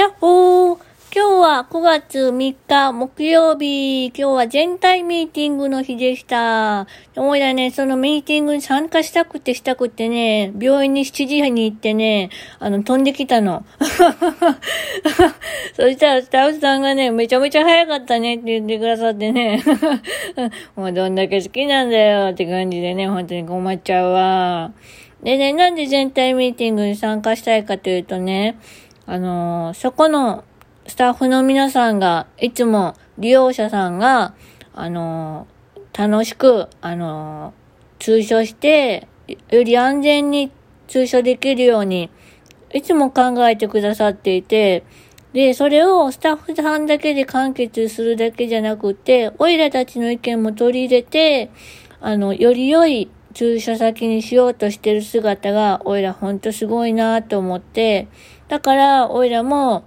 やっほー今日は9月3日木曜日。今日は全体ミーティングの日でした。おいらね、そのミーティングに参加したくてしたくてね、病院に7時半に行ってね、あの、飛んできたの。そしたらスタッフさんがね、めちゃめちゃ早かったねって言ってくださってね。もうどんだけ好きなんだよって感じでね、本当に困っちゃうわ。でね、なんで全体ミーティングに参加したいかというとね、あのー、そこのスタッフの皆さんが、いつも利用者さんが、あの、楽しく、あの、通所して、より安全に通所できるように、いつも考えてくださっていて、で、それをスタッフさんだけで完結するだけじゃなくて、オイラたちの意見も取り入れて、あの、より良い駐車先にしようとしてる姿が、オイラほんとすごいなと思って、だから、オイラも、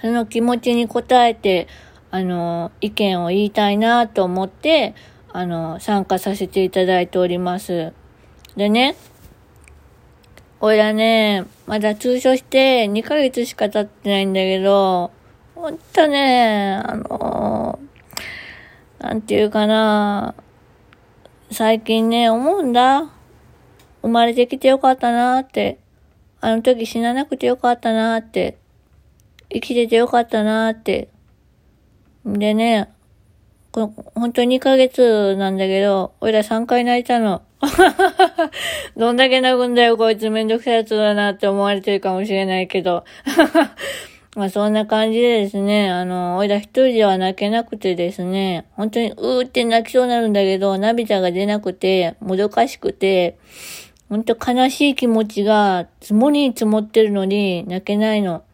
その気持ちに応えて、あの、意見を言いたいなと思って、あの、参加させていただいております。でね、おいらね、まだ通所して2ヶ月しか経ってないんだけど、ほんとね、あの、なんていうかな、最近ね、思うんだ。生まれてきてよかったなって。あの時死ななくてよかったなって。生きててよかったなーって。でね、こ本当に2ヶ月なんだけど、俺ら3回泣いたの。どんだけ泣くんだよ、こいつめんどくさいやつだなって思われてるかもしれないけど。まあそんな感じでですね、あの、おいら一人では泣けなくてですね、本当にうーって泣きそうになるんだけど、涙が出なくて、もどかしくて、本当悲しい気持ちが積もりに積もってるのに泣けないの。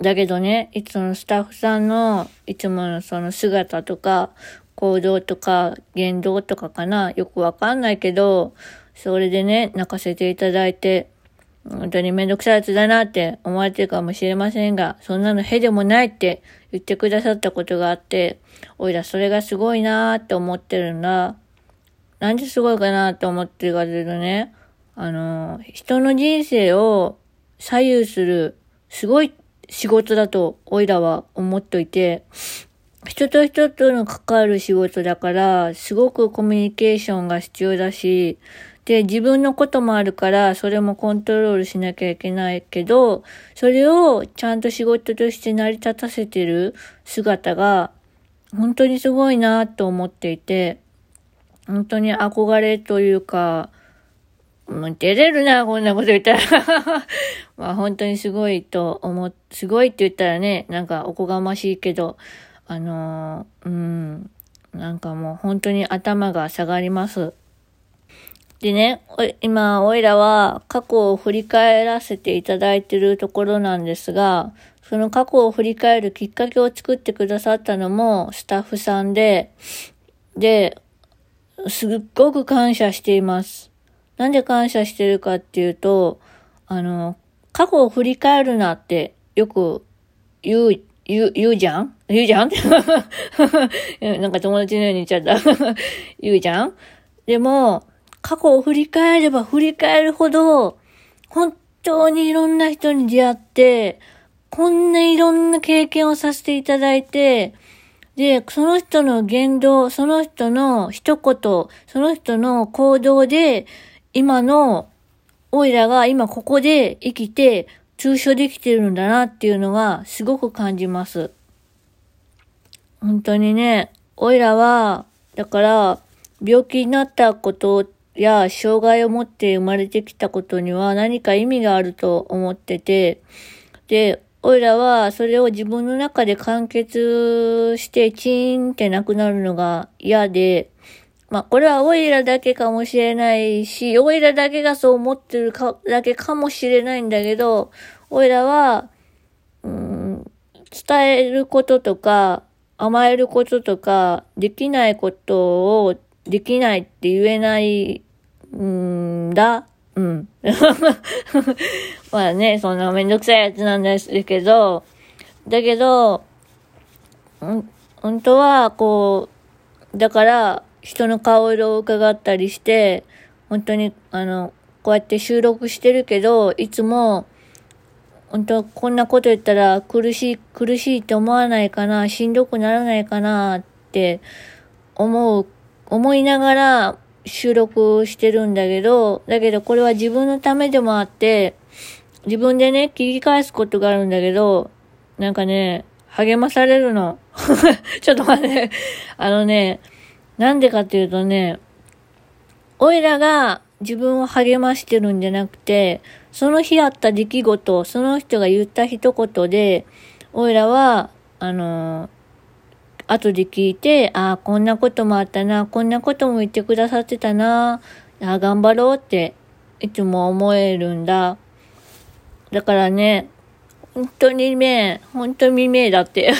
だけどね、いつもスタッフさんのいつものその姿とか行動とか言動とかかな、よくわかんないけど、それでね、泣かせていただいて、本当にめんどくさいやつだなって思われてるかもしれませんが、そんなのへでもないって言ってくださったことがあって、おいらそれがすごいなーって思ってるんだ。なんですごいかなって思ってるかというとね、あの、人の人生を左右するすごい仕事だと、おいらは思っといて、人と人との関わる仕事だから、すごくコミュニケーションが必要だし、で、自分のこともあるから、それもコントロールしなきゃいけないけど、それをちゃんと仕事として成り立たせてる姿が、本当にすごいなと思っていて、本当に憧れというか、もう出れるな、こんなこと言ったら まあ本当にすごいと思すごいって言ったらね、なんかおこがましいけど、あのー、うん、なんかもう本当に頭が下がります。でね、今、おいらは過去を振り返らせていただいているところなんですが、その過去を振り返るきっかけを作ってくださったのもスタッフさんで、で、すっごく感謝しています。なんで感謝してるかっていうと、あの、過去を振り返るなってよく言う、言う、言うじゃん？言うじゃん？なんか友達のように言っちゃった。言うじゃん？でも、過去を振り返れば振り返るほど、本当にいろんな人に出会って、こんないろんな経験をさせていただいて、で、その人の言動、その人の一言、その人の行動で、今の、オイラが今ここで生きて、通所できてるんだなっていうのがすごく感じます。本当にね、オイラは、だから、病気になったことや、障害を持って生まれてきたことには何か意味があると思ってて、で、オイラはそれを自分の中で完結してチーンってなくなるのが嫌で、まあ、これはオイラだけかもしれないし、オイラだけがそう思ってるか、だけかもしれないんだけど、オイラは、うん、伝えることとか、甘えることとか、できないことをできないって言えない、んだ。うん。まあね、そんなめんどくさいやつなんですけど、だけど、ん本当は、こう、だから、人の顔色を伺ったりして、本当に、あの、こうやって収録してるけど、いつも、本当こんなこと言ったら苦しい、苦しいって思わないかな、しんどくならないかなって思う、思いながら収録してるんだけど、だけどこれは自分のためでもあって、自分でね、聞き返すことがあるんだけど、なんかね、励まされるの。ちょっと待って。あのね、なんでかっていうとね、おいらが自分を励ましてるんじゃなくて、その日あった出来事、その人が言った一言で、おいらは、あの後で聞いて、ああ、こんなこともあったな、こんなことも言ってくださってたな、ああ頑張ろうって、いつも思えるんだ。だからね、本当にね、本当に未だって。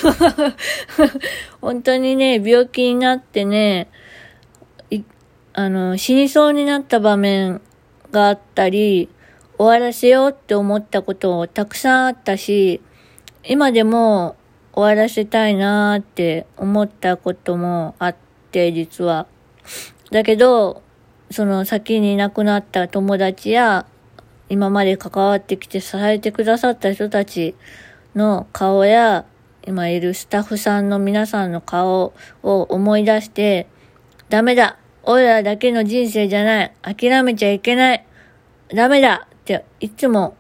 本当にね、病気になってね、あの、死にそうになった場面があったり、終わらせようって思ったことたくさんあったし、今でも終わらせたいなーって思ったこともあって、実は。だけど、その先に亡くなった友達や、今まで関わってきて支えてくださった人たちの顔や、今いるスタッフさんの皆さんの顔を思い出して、ダメだ俺らだけの人生じゃない諦めちゃいけないダメだっていつも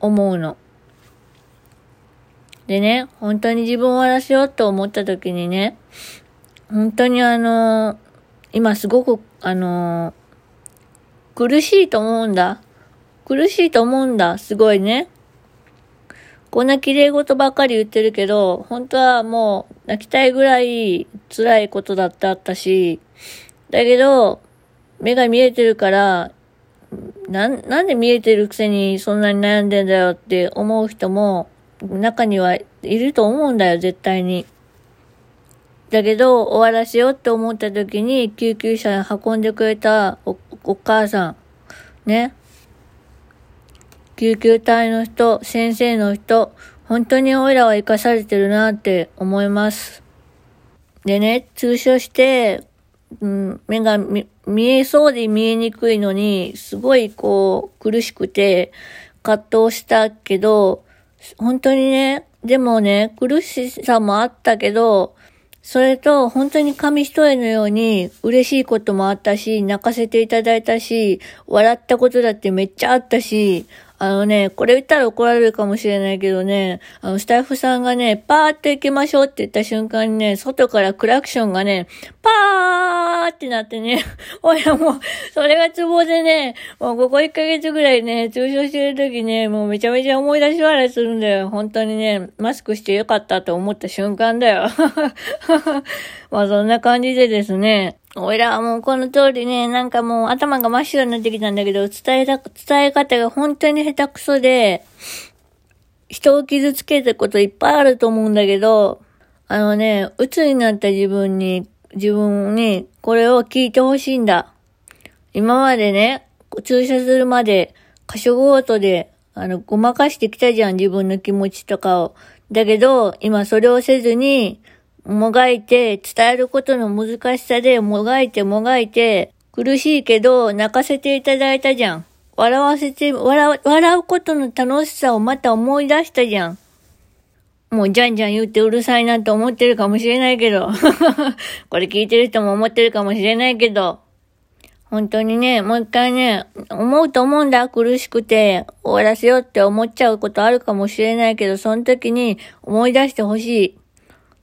思うの。でね、本当に自分を終わらせようと思った時にね、本当にあの、今すごく、あの、苦しいと思うんだ。苦しいと思うんだ。すごいね。こんな綺麗事ばっかり言ってるけど、本当はもう泣きたいぐらい辛いことだってあったし、だけど、目が見えてるから、なん、なんで見えてるくせにそんなに悩んでんだよって思う人も中にはいると思うんだよ、絶対に。だけど、終わらせようって思った時に、救急車に運んでくれたおお母さん、ね。救急隊の人、先生の人、本当にオイラは生かされてるなって思います。でね、通所して、うん、目が見えそうで見えにくいのに、すごいこう苦しくて葛藤したけど、本当にね、でもね、苦しさもあったけど、それと本当に紙一重のように嬉しいこともあったし、泣かせていただいたし、笑ったことだってめっちゃあったし、あのね、これ言ったら怒られるかもしれないけどね、あの、スタッフさんがね、パーって行きましょうって言った瞬間にね、外からクラクションがね、パーってなってね、おやもう、それがツボでね、もうここ1ヶ月ぐらいね、通所してる時ね、もうめちゃめちゃ思い出し笑いするんだよ。本当にね、マスクしてよかったと思った瞬間だよ。まあそんな感じでですね、おいらはもうこの通りね、なんかもう頭が真っ白になってきたんだけど、伝えた、伝え方が本当に下手くそで、人を傷つけたこといっぱいあると思うんだけど、あのね、鬱になった自分に、自分にこれを聞いてほしいんだ。今までね、注射するまで、箇所ごとで、あの、ごまかしてきたじゃん、自分の気持ちとかを。だけど、今それをせずに、もがいて、伝えることの難しさでもがいてもがいて、苦しいけど泣かせていただいたじゃん。笑わせて、笑、笑うことの楽しさをまた思い出したじゃん。もうじゃんじゃん言ってうるさいなと思ってるかもしれないけど。これ聞いてる人も思ってるかもしれないけど。本当にね、もう一回ね、思うと思うんだ。苦しくて終わらせようって思っちゃうことあるかもしれないけど、その時に思い出してほしい。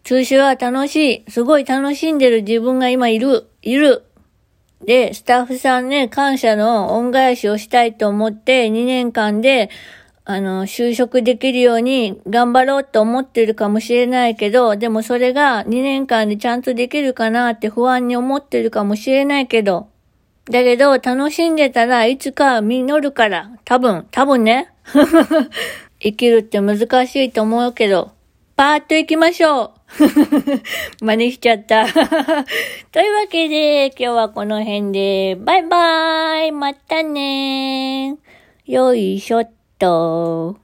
通信は楽しい。すごい楽しんでる自分が今いる。いる。で、スタッフさんね、感謝の恩返しをしたいと思って2年間で、あの、就職できるように頑張ろうと思ってるかもしれないけど、でもそれが2年間でちゃんとできるかなって不安に思ってるかもしれないけど、だけど楽しんでたらいつか実るから、多分、多分ね。生きるって難しいと思うけど、パーッと行きましょう。真似しちゃった。というわけで、今日はこの辺で、バイバーイまたねーよいしょっと。